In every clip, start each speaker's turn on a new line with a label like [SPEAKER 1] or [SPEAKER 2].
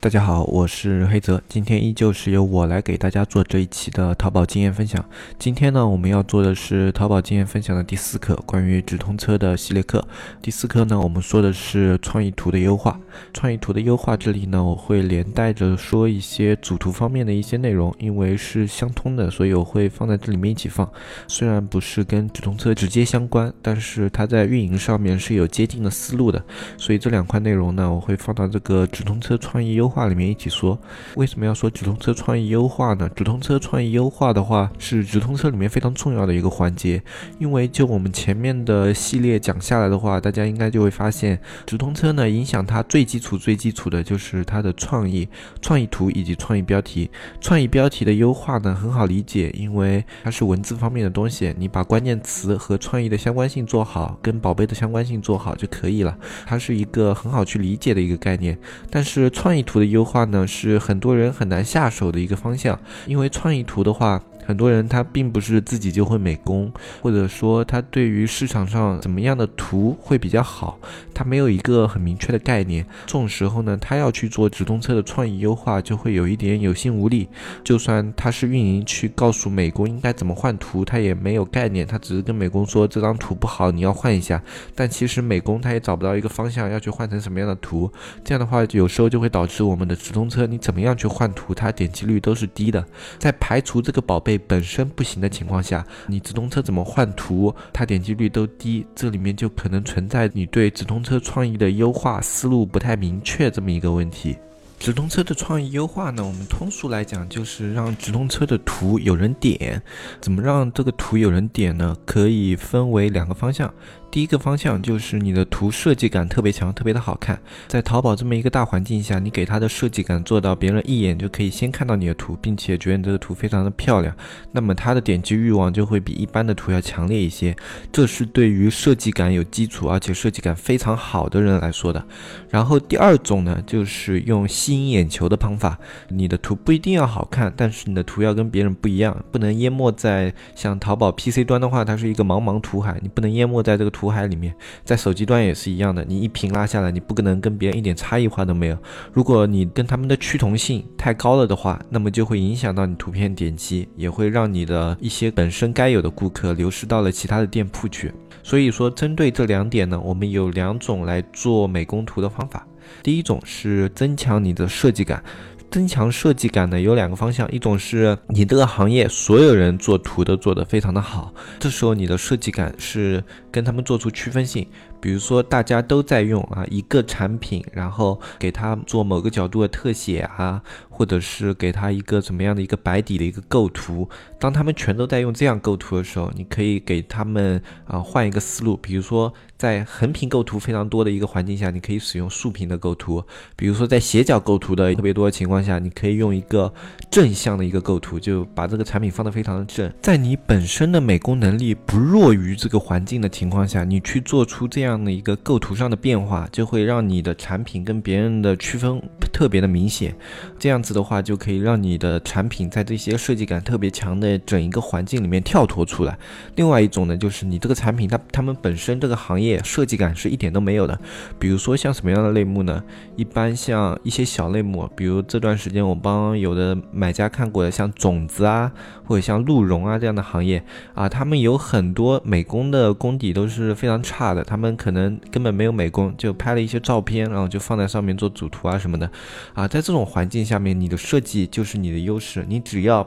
[SPEAKER 1] 大家好，我是黑泽，今天依旧是由我来给大家做这一期的淘宝经验分享。今天呢，我们要做的是淘宝经验分享的第四课，关于直通车的系列课。第四课呢，我们说的是创意图的优化。创意图的优化，这里呢，我会连带着说一些主图方面的一些内容，因为是相通的，所以我会放在这里面一起放。虽然不是跟直通车直接相关，但是它在运营上面是有接近的思路的，所以这两块内容呢，我会放到这个直通车创意优。话里面一起说，为什么要说直通车创意优化呢？直通车创意优化的话，是直通车里面非常重要的一个环节。因为就我们前面的系列讲下来的话，大家应该就会发现，直通车呢，影响它最基础、最基础的就是它的创意、创意图以及创意标题。创意标题的优化呢，很好理解，因为它是文字方面的东西，你把关键词和创意的相关性做好，跟宝贝的相关性做好就可以了。它是一个很好去理解的一个概念。但是创意图。的优化呢，是很多人很难下手的一个方向，因为创意图的话。很多人他并不是自己就会美工，或者说他对于市场上怎么样的图会比较好，他没有一个很明确的概念。这种时候呢，他要去做直通车的创意优化，就会有一点有心无力。就算他是运营去告诉美工应该怎么换图，他也没有概念，他只是跟美工说这张图不好，你要换一下。但其实美工他也找不到一个方向要去换成什么样的图。这样的话，有时候就会导致我们的直通车你怎么样去换图，它点击率都是低的。在排除这个宝贝。本身不行的情况下，你直通车怎么换图，它点击率都低，这里面就可能存在你对直通车创意的优化思路不太明确这么一个问题。直通车的创意优化呢，我们通俗来讲就是让直通车的图有人点。怎么让这个图有人点呢？可以分为两个方向。第一个方向就是你的图设计感特别强，特别的好看。在淘宝这么一个大环境下，你给它的设计感做到别人一眼就可以先看到你的图，并且觉得你这个图非常的漂亮，那么它的点击欲望就会比一般的图要强烈一些。这是对于设计感有基础而且设计感非常好的人来说的。然后第二种呢，就是用吸引眼球的方法。你的图不一定要好看，但是你的图要跟别人不一样，不能淹没在像淘宝 PC 端的话，它是一个茫茫图海，你不能淹没在这个。图海里面，在手机端也是一样的，你一屏拉下来，你不可能跟别人一点差异化都没有。如果你跟他们的趋同性太高了的话，那么就会影响到你图片点击，也会让你的一些本身该有的顾客流失到了其他的店铺去。所以说，针对这两点呢，我们有两种来做美工图的方法。第一种是增强你的设计感。增强设计感呢，有两个方向，一种是你这个行业所有人做图都做得非常的好，这时候你的设计感是跟他们做出区分性。比如说大家都在用啊一个产品，然后给他做某个角度的特写啊，或者是给他一个怎么样的一个白底的一个构图。当他们全都在用这样构图的时候，你可以给他们啊换一个思路。比如说在横屏构图非常多的一个环境下，你可以使用竖屏的构图；比如说在斜角构图的特别多的情况下，你可以用一个正向的一个构图，就把这个产品放得非常的正。在你本身的美工能力不弱于这个环境的情况下，你去做出这样。这样的一个构图上的变化，就会让你的产品跟别人的区分特别的明显。这样子的话，就可以让你的产品在这些设计感特别强的整一个环境里面跳脱出来。另外一种呢，就是你这个产品它他们本身这个行业设计感是一点都没有的。比如说像什么样的类目呢？一般像一些小类目，比如这段时间我帮有的买家看过的，像种子啊，或者像鹿茸啊这样的行业啊，他们有很多美工的功底都是非常差的，他们。可能根本没有美工，就拍了一些照片，然后就放在上面做主图啊什么的，啊，在这种环境下面，你的设计就是你的优势，你只要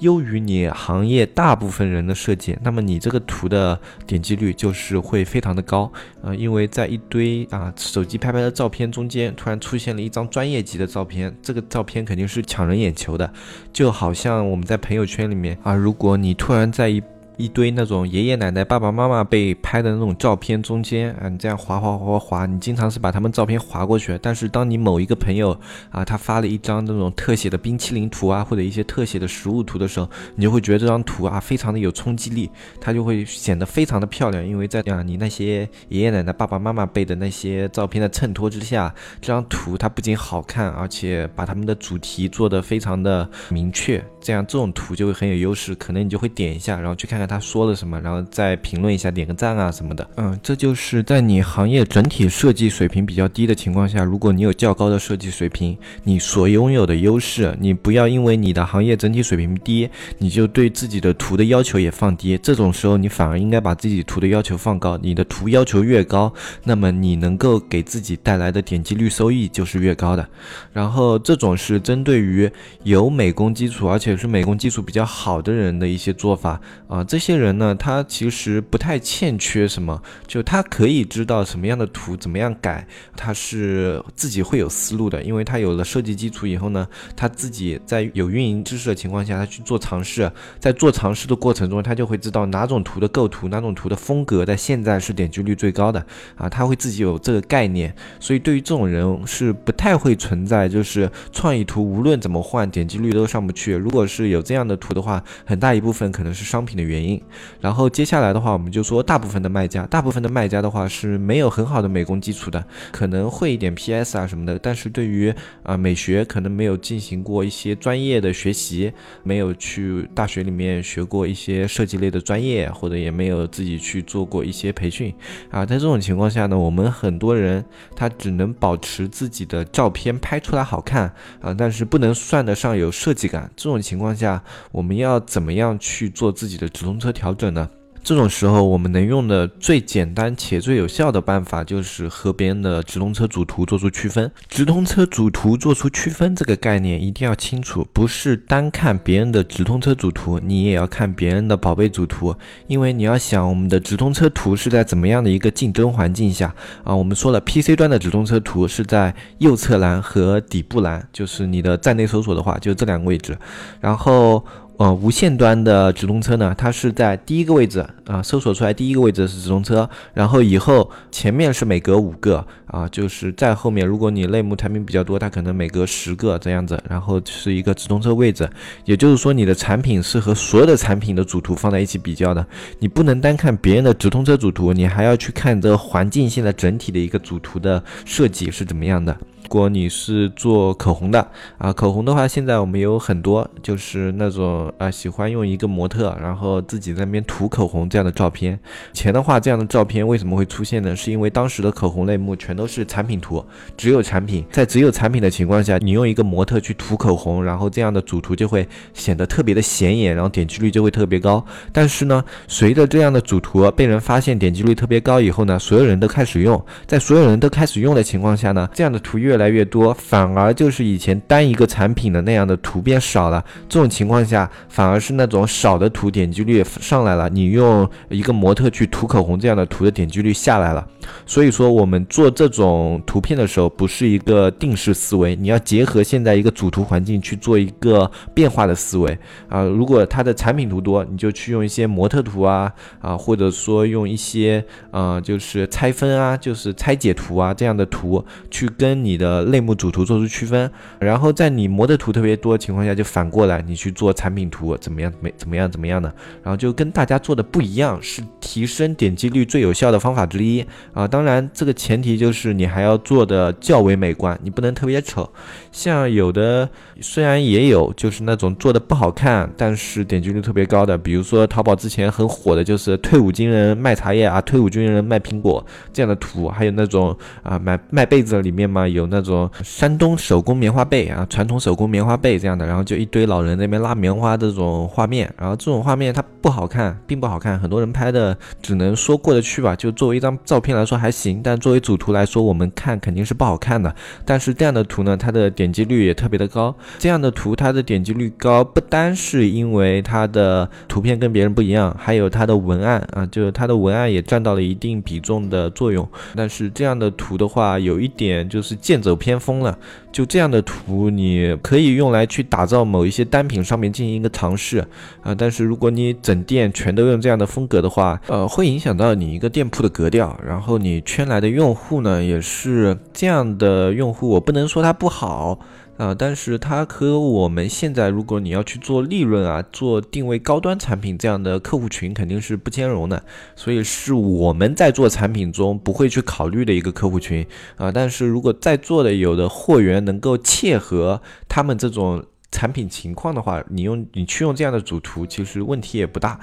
[SPEAKER 1] 优于你行业大部分人的设计，那么你这个图的点击率就是会非常的高，啊，因为在一堆啊手机拍拍的照片中间，突然出现了一张专业级的照片，这个照片肯定是抢人眼球的，就好像我们在朋友圈里面啊，如果你突然在一一堆那种爷爷奶奶、爸爸妈妈被拍的那种照片中间啊，你这样划划划划划，你经常是把他们照片划过去。但是当你某一个朋友啊，他发了一张那种特写的冰淇淋图啊，或者一些特写的食物图的时候，你就会觉得这张图啊非常的有冲击力，它就会显得非常的漂亮。因为在啊你那些爷爷奶奶、爸爸妈妈背的那些照片的衬托之下，这张图它不仅好看，而且把他们的主题做得非常的明确。这样这种图就会很有优势，可能你就会点一下，然后去看看他说了什么，然后再评论一下，点个赞啊什么的。嗯，这就是在你行业整体设计水平比较低的情况下，如果你有较高的设计水平，你所拥有的优势，你不要因为你的行业整体水平低，你就对自己的图的要求也放低。这种时候，你反而应该把自己图的要求放高。你的图要求越高，那么你能够给自己带来的点击率收益就是越高的。然后这种是针对于有美工基础，而且也是美工技术比较好的人的一些做法啊，这些人呢，他其实不太欠缺什么，就他可以知道什么样的图怎么样改，他是自己会有思路的，因为他有了设计基础以后呢，他自己在有运营知识的情况下，他去做尝试，在做尝试的过程中，他就会知道哪种图的构图，哪种图的风格在现在是点击率最高的啊，他会自己有这个概念，所以对于这种人是不太会存在，就是创意图无论怎么换，点击率都上不去。如果是有这样的图的话，很大一部分可能是商品的原因。然后接下来的话，我们就说大部分的卖家，大部分的卖家的话是没有很好的美工基础的，可能会一点 PS 啊什么的，但是对于啊美学可能没有进行过一些专业的学习，没有去大学里面学过一些设计类的专业，或者也没有自己去做过一些培训啊。在这种情况下呢，我们很多人他只能保持自己的照片拍出来好看啊，但是不能算得上有设计感。这种情情况下，我们要怎么样去做自己的直通车调整呢？这种时候，我们能用的最简单且最有效的办法，就是和别人的直通车主图做出区分。直通车主图做出区分这个概念一定要清楚，不是单看别人的直通车主图，你也要看别人的宝贝主图。因为你要想，我们的直通车图是在怎么样的一个竞争环境下啊？我们说了，PC 端的直通车图是在右侧栏和底部栏，就是你的站内搜索的话，就这两个位置，然后。呃，无线端的直通车呢，它是在第一个位置啊，搜索出来第一个位置是直通车，然后以后前面是每隔五个啊，就是在后面，如果你类目产品比较多，它可能每隔十个这样子，然后是一个直通车位置，也就是说你的产品是和所有的产品的主图放在一起比较的，你不能单看别人的直通车主图，你还要去看这个环境现在整体的一个主图的设计是怎么样的。如果你是做口红的啊，口红的话，现在我们有很多就是那种啊，喜欢用一个模特，然后自己在那边涂口红这样的照片。以前的话，这样的照片为什么会出现呢？是因为当时的口红类目全都是产品图，只有产品。在只有产品的情况下，你用一个模特去涂口红，然后这样的主图就会显得特别的显眼，然后点击率就会特别高。但是呢，随着这样的主图被人发现，点击率特别高以后呢，所有人都开始用，在所有人都开始用的情况下呢，这样的图越来越来越多，反而就是以前单一个产品的那样的图变少了。这种情况下，反而是那种少的图点击率上来了。你用一个模特去涂口红这样的图的点击率下来了。所以说，我们做这种图片的时候，不是一个定式思维，你要结合现在一个主图环境去做一个变化的思维啊。如果它的产品图多，你就去用一些模特图啊啊，或者说用一些呃，就是拆分啊，就是拆解图啊这样的图去跟你的。呃，类目主图做出区分，然后在你模的图特别多的情况下，就反过来你去做产品图怎么样？没怎么样？怎么样的？然后就跟大家做的不一样，是提升点击率最有效的方法之一啊！当然，这个前提就是你还要做的较为美观，你不能特别丑。像有的虽然也有，就是那种做的不好看，但是点击率特别高的，比如说淘宝之前很火的就是退伍军人卖茶叶啊，退伍军人卖苹果这样的图，还有那种啊卖卖被子里面嘛有那。种山东手工棉花被啊，传统手工棉花被这样的，然后就一堆老人那边拉棉花这种画面，然后这种画面它不好看，并不好看，很多人拍的只能说过得去吧，就作为一张照片来说还行，但作为主图来说，我们看肯定是不好看的。但是这样的图呢，它的点击率也特别的高。这样的图它的点击率高，不单是因为它的图片跟别人不一样，还有它的文案啊，就是它的文案也占到了一定比重的作用。但是这样的图的话，有一点就是见。走偏锋了。就这样的图，你可以用来去打造某一些单品上面进行一个尝试啊。但是如果你整店全都用这样的风格的话，呃，会影响到你一个店铺的格调。然后你圈来的用户呢，也是这样的用户，我不能说他不好。啊，但是它和我们现在，如果你要去做利润啊，做定位高端产品这样的客户群，肯定是不兼容的，所以是我们在做产品中不会去考虑的一个客户群啊。但是如果在座的有的货源能够切合他们这种产品情况的话，你用你去用这样的主图，其实问题也不大。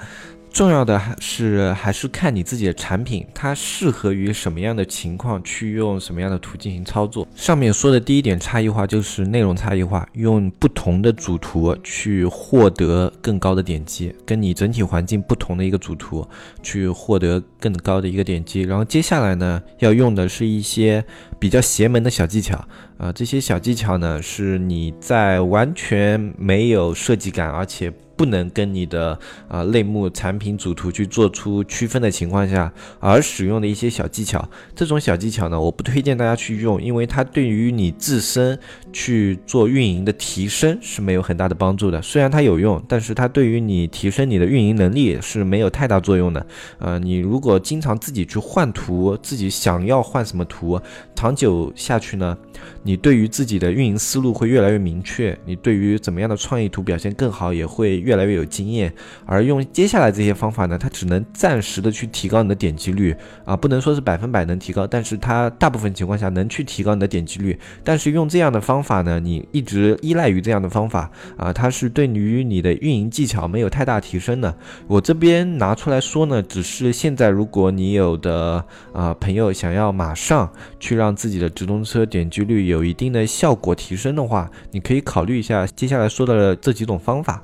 [SPEAKER 1] 重要的还是还是看你自己的产品，它适合于什么样的情况去用什么样的图进行操作。上面说的第一点差异化就是内容差异化，用不同的主图去获得更高的点击，跟你整体环境不同的一个主图去获得更高的一个点击。然后接下来呢，要用的是一些比较邪门的小技巧啊，这些小技巧呢是你在完全没有设计感，而且。不能跟你的啊类目产品主图去做出区分的情况下，而使用的一些小技巧，这种小技巧呢，我不推荐大家去用，因为它对于你自身去做运营的提升是没有很大的帮助的。虽然它有用，但是它对于你提升你的运营能力是没有太大作用的。呃，你如果经常自己去换图，自己想要换什么图，长久下去呢，你你对于自己的运营思路会越来越明确，你对于怎么样的创意图表现更好也会。越来越有经验，而用接下来这些方法呢，它只能暂时的去提高你的点击率啊，不能说是百分百能提高，但是它大部分情况下能去提高你的点击率。但是用这样的方法呢，你一直依赖于这样的方法啊，它是对于你的运营技巧没有太大提升的。我这边拿出来说呢，只是现在如果你有的啊朋友想要马上去让自己的直通车点击率有有一定的效果提升的话，你可以考虑一下接下来说的这几种方法。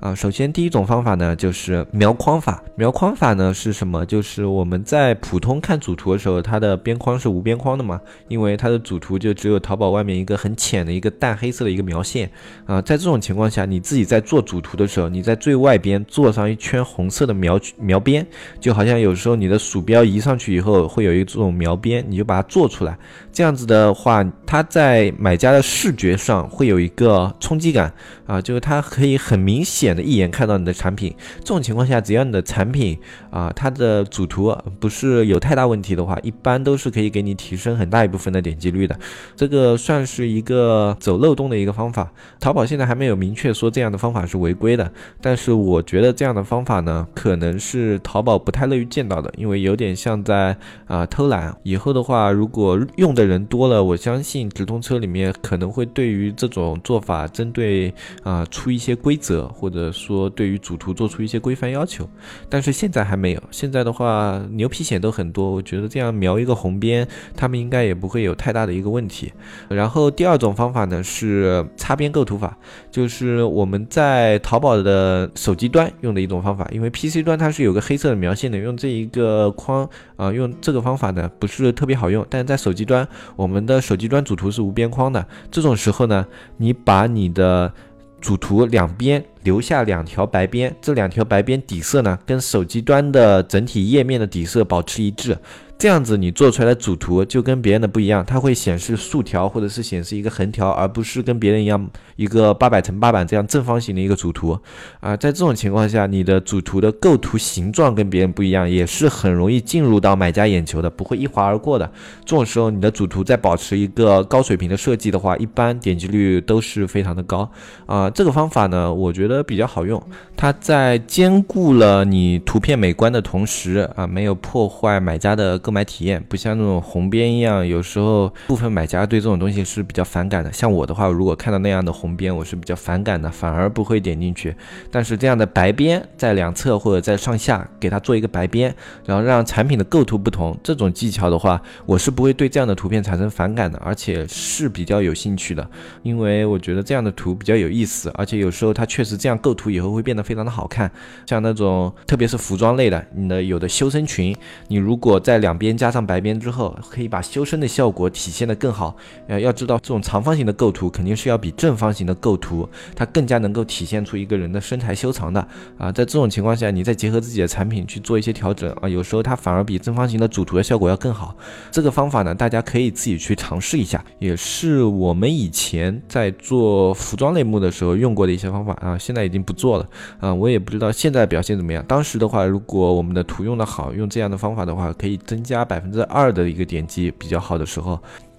[SPEAKER 1] 啊，首先第一种方法呢，就是描框法。描框法呢是什么？就是我们在普通看主图的时候，它的边框是无边框的嘛，因为它的主图就只有淘宝外面一个很浅的一个淡黑色的一个描线。啊，在这种情况下，你自己在做主图的时候，你在最外边做上一圈红色的描描边，就好像有时候你的鼠标移上去以后会有一种描边，你就把它做出来。这样子的话，它在买家的视觉上会有一个冲击感啊，就是它可以很明显。的一眼看到你的产品，这种情况下，只要你的产品啊，它的主图不是有太大问题的话，一般都是可以给你提升很大一部分的点击率的。这个算是一个走漏洞的一个方法。淘宝现在还没有明确说这样的方法是违规的，但是我觉得这样的方法呢，可能是淘宝不太乐于见到的，因为有点像在啊偷懒。以后的话，如果用的人多了，我相信直通车里面可能会对于这种做法针对啊出一些规则或者。说对于主图做出一些规范要求，但是现在还没有。现在的话，牛皮癣都很多，我觉得这样描一个红边，他们应该也不会有太大的一个问题。然后第二种方法呢是擦边构图法，就是我们在淘宝的手机端用的一种方法，因为 PC 端它是有个黑色的描线的，用这一个框啊，用这个方法呢不是特别好用。但是在手机端，我们的手机端主图是无边框的，这种时候呢，你把你的主图两边留下两条白边，这两条白边底色呢，跟手机端的整体页面的底色保持一致。这样子你做出来的主图就跟别人的不一样，它会显示竖条或者是显示一个横条，而不是跟别人一样一个八百乘八百这样正方形的一个主图啊。在这种情况下，你的主图的构图形状跟别人不一样，也是很容易进入到买家眼球的，不会一划而过的。这种时候，你的主图在保持一个高水平的设计的话，一般点击率都是非常的高啊。这个方法呢，我觉得比较好用，它在兼顾了你图片美观的同时啊，没有破坏买家的。购买体验不像那种红边一样，有时候部分买家对这种东西是比较反感的。像我的话，如果看到那样的红边，我是比较反感的，反而不会点进去。但是这样的白边在两侧或者在上下给它做一个白边，然后让产品的构图不同，这种技巧的话，我是不会对这样的图片产生反感的，而且是比较有兴趣的，因为我觉得这样的图比较有意思，而且有时候它确实这样构图以后会变得非常的好看。像那种特别是服装类的，你的有的修身裙，你如果在两边加上白边之后，可以把修身的效果体现的更好。呃，要知道这种长方形的构图肯定是要比正方形的构图，它更加能够体现出一个人的身材修长的啊。在这种情况下，你再结合自己的产品去做一些调整啊，有时候它反而比正方形的主图的效果要更好。这个方法呢，大家可以自己去尝试一下，也是我们以前在做服装类目的时候用过的一些方法啊，现在已经不做了啊，我也不知道现在表现怎么样。当时的话，如果我们的图用的好，用这样的方法的话，可以增加百分之二的一个点击，比较好的时候。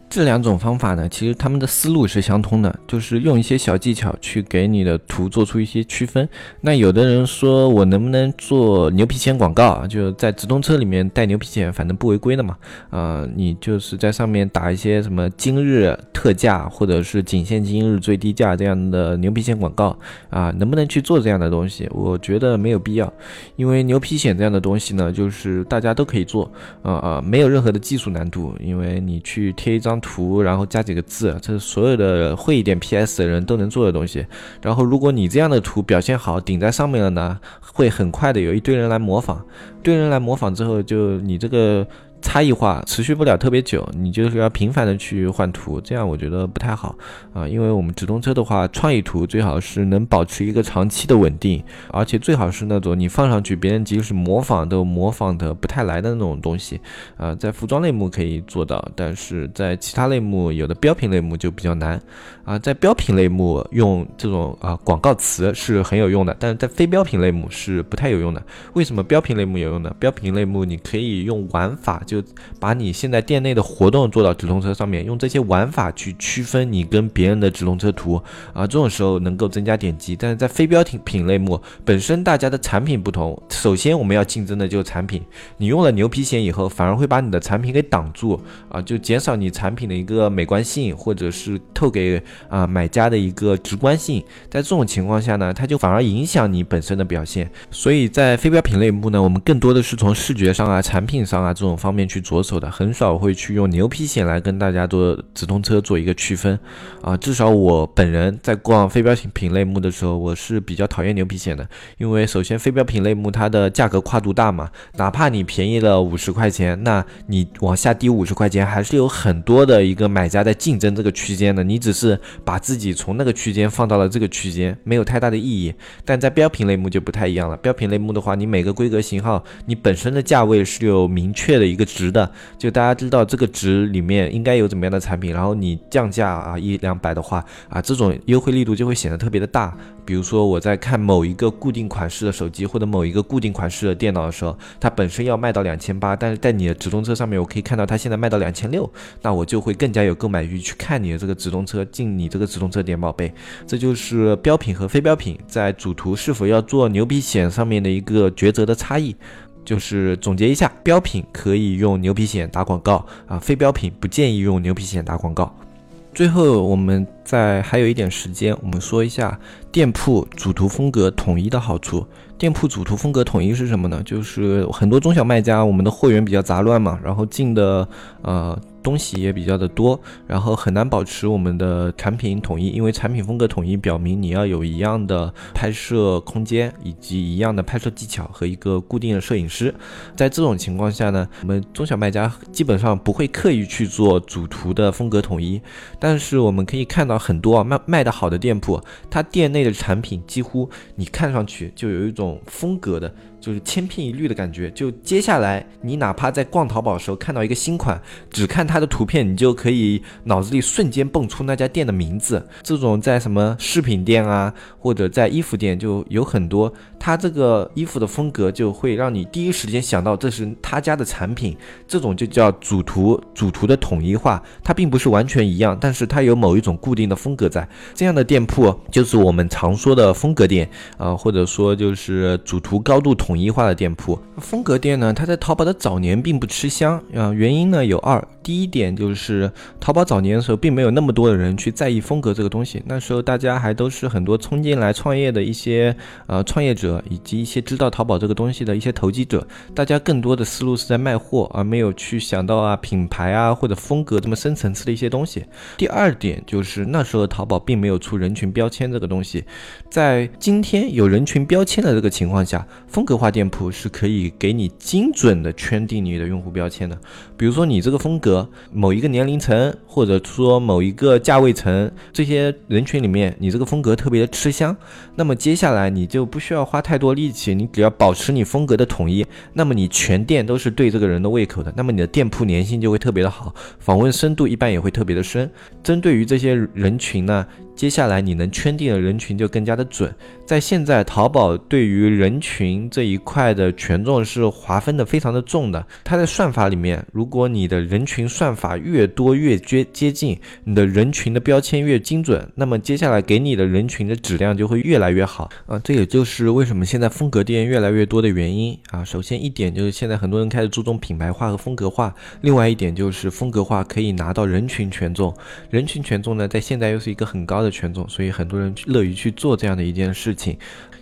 [SPEAKER 1] 这两种方法呢，其实他们的思路是相通的，就是用一些小技巧去给你的图做出一些区分。那有的人说我能不能做牛皮癣广告？就在直通车里面带牛皮癣，反正不违规的嘛。啊，你就是在上面打一些什么今日特价或者是仅限今日最低价这样的牛皮癣广告啊，能不能去做这样的东西？我觉得没有必要，因为牛皮癣这样的东西呢，就是大家都可以做，啊啊，没有任何的技术难度，因为你去贴一张。图，然后加几个字，这是所有的会一点 PS 的人都能做的东西。然后，如果你这样的图表现好，顶在上面了呢，会很快的有一堆人来模仿。堆人来模仿之后，就你这个。差异化持续不了特别久，你就是要频繁的去换图，这样我觉得不太好啊。因为我们直通车的话，创意图最好是能保持一个长期的稳定，而且最好是那种你放上去，别人即使模仿都模仿的不太来的那种东西啊。在服装类目可以做到，但是在其他类目，有的标品类目就比较难啊。在标品类目用这种啊广告词是很有用的，但是在非标品类目是不太有用的。为什么标品类目有用呢？标品类目你可以用玩法。就把你现在店内的活动做到直通车上面，用这些玩法去区分你跟别人的直通车图啊，这种时候能够增加点击。但是在非标品品类目本身，大家的产品不同，首先我们要竞争的就是产品。你用了牛皮癣以后，反而会把你的产品给挡住啊，就减少你产品的一个美观性，或者是透给啊买家的一个直观性。在这种情况下呢，它就反而影响你本身的表现。所以在非标品类目呢，我们更多的是从视觉上啊、产品上啊这种方面。面去着手的很少会去用牛皮癣来跟大家做直通车做一个区分啊，至少我本人在逛非标品品类目的时候，我是比较讨厌牛皮癣的，因为首先非标品类目它的价格跨度大嘛，哪怕你便宜了五十块钱，那你往下低五十块钱，还是有很多的一个买家在竞争这个区间的，你只是把自己从那个区间放到了这个区间，没有太大的意义。但在标品类目就不太一样了，标品类目的话，你每个规格型号，你本身的价位是有明确的一个。值的，就大家知道这个值里面应该有怎么样的产品，然后你降价啊一两百的话啊，这种优惠力度就会显得特别的大。比如说我在看某一个固定款式的手机或者某一个固定款式的电脑的时候，它本身要卖到两千八，但是在你的直通车上面，我可以看到它现在卖到两千六，那我就会更加有购买欲去看你的这个直通车，进你这个直通车点宝贝。这就是标品和非标品在主图是否要做牛皮癣上面的一个抉择的差异。就是总结一下，标品可以用牛皮癣打广告啊，非标品不建议用牛皮癣打广告。最后，我们再还有一点时间，我们说一下店铺主图风格统一的好处。店铺主图风格统一是什么呢？就是很多中小卖家，我们的货源比较杂乱嘛，然后进的呃。东西也比较的多，然后很难保持我们的产品统一，因为产品风格统一表明你要有一样的拍摄空间，以及一样的拍摄技巧和一个固定的摄影师。在这种情况下呢，我们中小卖家基本上不会刻意去做主图的风格统一，但是我们可以看到很多卖卖的好的店铺，它店内的产品几乎你看上去就有一种风格的。就是千篇一律的感觉。就接下来，你哪怕在逛淘宝的时候看到一个新款，只看它的图片，你就可以脑子里瞬间蹦出那家店的名字。这种在什么饰品店啊，或者在衣服店就有很多。它这个衣服的风格就会让你第一时间想到这是他家的产品。这种就叫主图主图的统一化。它并不是完全一样，但是它有某一种固定的风格在。这样的店铺就是我们常说的风格店啊，或者说就是主图高度统。统一化的店铺风格店呢，它在淘宝的早年并不吃香啊，原因呢有二。第一点就是淘宝早年的时候，并没有那么多的人去在意风格这个东西。那时候大家还都是很多冲进来创业的一些呃创业者，以及一些知道淘宝这个东西的一些投机者。大家更多的思路是在卖货，而没有去想到啊品牌啊或者风格这么深层次的一些东西。第二点就是那时候淘宝并没有出人群标签这个东西。在今天有人群标签的这个情况下，风格化店铺是可以给你精准的圈定你的用户标签的。比如说你这个风格，某一个年龄层，或者说某一个价位层，这些人群里面，你这个风格特别的吃香，那么接下来你就不需要花太多力气，你只要保持你风格的统一，那么你全店都是对这个人的胃口的，那么你的店铺粘性就会特别的好，访问深度一般也会特别的深。针对于这些人群呢？接下来你能圈定的人群就更加的准。在现在淘宝对于人群这一块的权重是划分的非常的重的。它在算法里面，如果你的人群算法越多越接接近，你的人群的标签越精准，那么接下来给你的人群的质量就会越来越好啊。这也就是为什么现在风格店越来越多的原因啊。首先一点就是现在很多人开始注重品牌化和风格化，另外一点就是风格化可以拿到人群权重，人群权重呢在现在又是一个很高的。权重，所以很多人乐于去做这样的一件事情。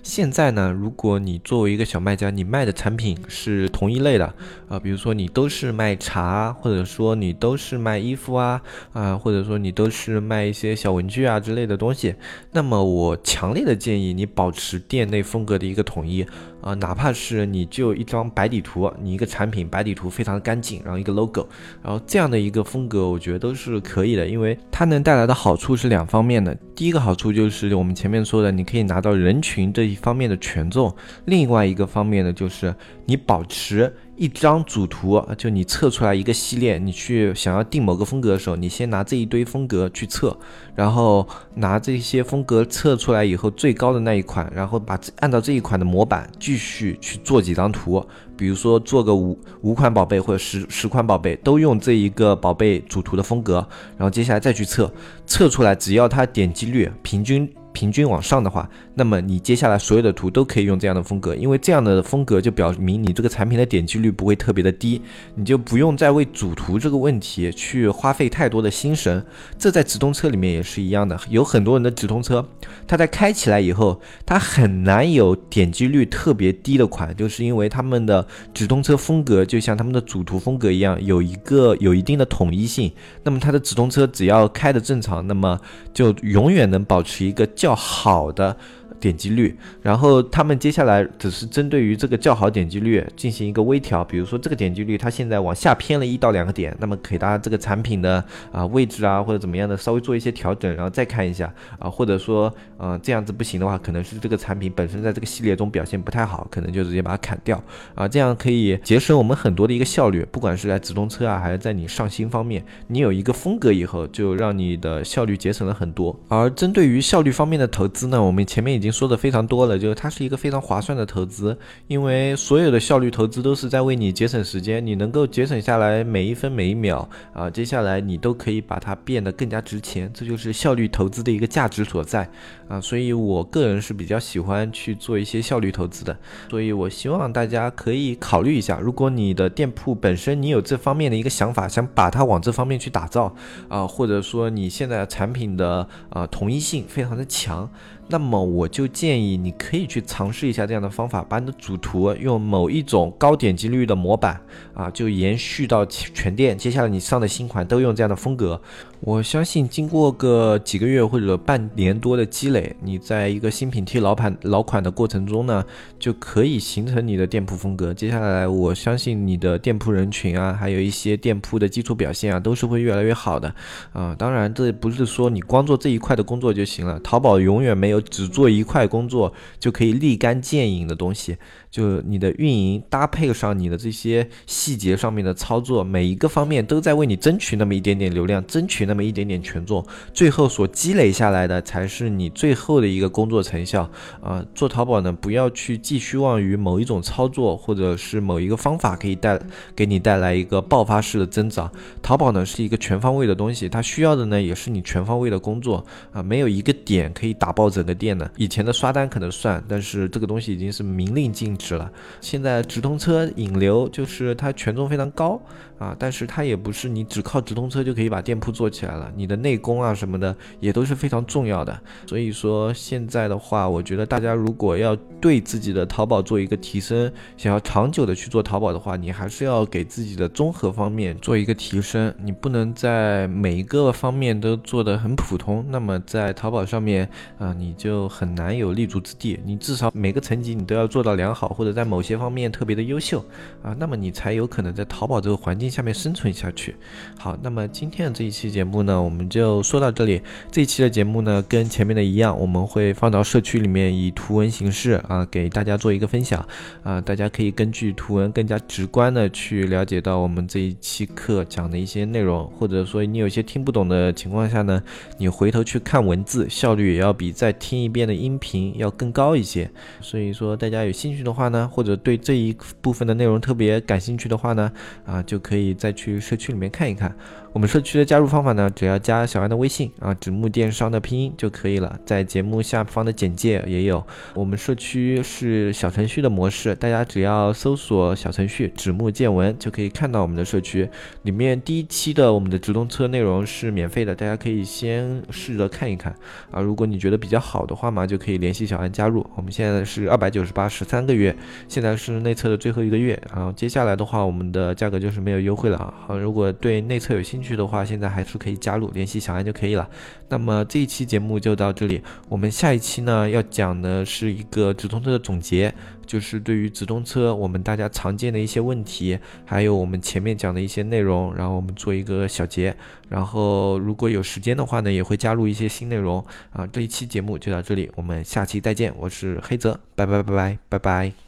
[SPEAKER 1] 现在呢，如果你作为一个小卖家，你卖的产品是同一类的啊，比如说你都是卖茶，或者说你都是卖衣服啊啊，或者说你都是卖一些小文具啊之类的东西，那么我强烈的建议你保持店内风格的一个统一啊，哪怕是你就一张白底图，你一个产品白底图非常的干净，然后一个 logo，然后这样的一个风格，我觉得都是可以的，因为它能带来的好处是两方面的。第一个好处就是我们前面说的，你可以拿到人群这一方面的权重；另外一个方面呢，就是你保持一张主图，就你测出来一个系列，你去想要定某个风格的时候，你先拿这一堆风格去测，然后拿这些风格测出来以后最高的那一款，然后把按照这一款的模板继续去做几张图。比如说做个五五款宝贝或者十十款宝贝，都用这一个宝贝主图的风格，然后接下来再去测，测出来只要它点击率平均。平均往上的话，那么你接下来所有的图都可以用这样的风格，因为这样的风格就表明你这个产品的点击率不会特别的低，你就不用再为主图这个问题去花费太多的心神。这在直通车里面也是一样的，有很多人的直通车，它在开起来以后，它很难有点击率特别低的款，就是因为他们的直通车风格就像他们的主图风格一样，有一个有一定的统一性。那么它的直通车只要开的正常，那么就永远能保持一个较。较好的。点击率，然后他们接下来只是针对于这个较好点击率进行一个微调，比如说这个点击率它现在往下偏了一到两个点，那么给大家这个产品的啊位置啊或者怎么样的稍微做一些调整，然后再看一下啊，或者说嗯这样子不行的话，可能是这个产品本身在这个系列中表现不太好，可能就直接把它砍掉啊，这样可以节省我们很多的一个效率，不管是在直通车啊还是在你上新方面，你有一个风格以后，就让你的效率节省了很多。而针对于效率方面的投资呢，我们前面已经。说的非常多了，就是它是一个非常划算的投资，因为所有的效率投资都是在为你节省时间，你能够节省下来每一分每一秒啊，接下来你都可以把它变得更加值钱，这就是效率投资的一个价值所在啊，所以我个人是比较喜欢去做一些效率投资的，所以我希望大家可以考虑一下，如果你的店铺本身你有这方面的一个想法，想把它往这方面去打造啊，或者说你现在产品的啊统一性非常的强。那么我就建议你可以去尝试一下这样的方法，把你的主图用某一种高点击率的模板啊，就延续到全店。接下来你上的新款都用这样的风格。我相信经过个几个月或者半年多的积累，你在一个新品替老款老款的过程中呢，就可以形成你的店铺风格。接下来我相信你的店铺人群啊，还有一些店铺的基础表现啊，都是会越来越好的啊。当然，这不是说你光做这一块的工作就行了。淘宝永远没有只做一块工作就可以立竿见影的东西。就你的运营搭配上你的这些细节上面的操作，每一个方面都在为你争取那么一点点流量，争取那么一点点权重，最后所积累下来的才是你最后的一个工作成效啊！做淘宝呢，不要去寄希望于某一种操作或者是某一个方法可以带给你带来一个爆发式的增长。淘宝呢是一个全方位的东西，它需要的呢也是你全方位的工作啊，没有一个点可以打爆整个店的。以前的刷单可能算，但是这个东西已经是明令禁。值了，现在直通车引流就是它权重非常高啊，但是它也不是你只靠直通车就可以把店铺做起来了，你的内功啊什么的也都是非常重要的。所以说现在的话，我觉得大家如果要对自己的淘宝做一个提升，想要长久的去做淘宝的话，你还是要给自己的综合方面做一个提升，你不能在每一个方面都做得很普通，那么在淘宝上面啊，你就很难有立足之地。你至少每个层级你都要做到良好，或者在某些方面特别的优秀啊，那么你才有可能在淘宝这个环境下面生存下去。好，那么今天的这一期节目呢，我们就说到这里。这一期的节目呢，跟前面的一样，我们会放到社区里面以图文形式啊，给大家做一个分享啊，大家可以根据图文更加直观的去了解到我们这一期课讲的一些内容，或者说你有些听不懂的情况下呢，你回头去看文字，效率也要比再听一遍的音频要更高一些。所以说，大家有兴趣的话呢，或者对这一部分的内容特别感兴趣的话呢，啊，就可以可以再去社区里面看一看。我们社区的加入方法呢，只要加小安的微信啊，纸木电商的拼音就可以了，在节目下方的简介也有。我们社区是小程序的模式，大家只要搜索小程序“纸木见闻”就可以看到我们的社区里面第一期的我们的直通车内容是免费的，大家可以先试着看一看啊。如果你觉得比较好的话嘛，就可以联系小安加入。我们现在是二百九十八十三个月，现在是内测的最后一个月，然后接下来的话，我们的价格就是没有优惠了啊。如果对内测有兴兴趣。的话，现在还是可以加入，联系小安就可以了。那么这一期节目就到这里，我们下一期呢要讲的是一个直通车的总结，就是对于直通车我们大家常见的一些问题，还有我们前面讲的一些内容，然后我们做一个小结。然后如果有时间的话呢，也会加入一些新内容啊。这一期节目就到这里，我们下期再见。我是黑泽，拜拜拜拜拜拜。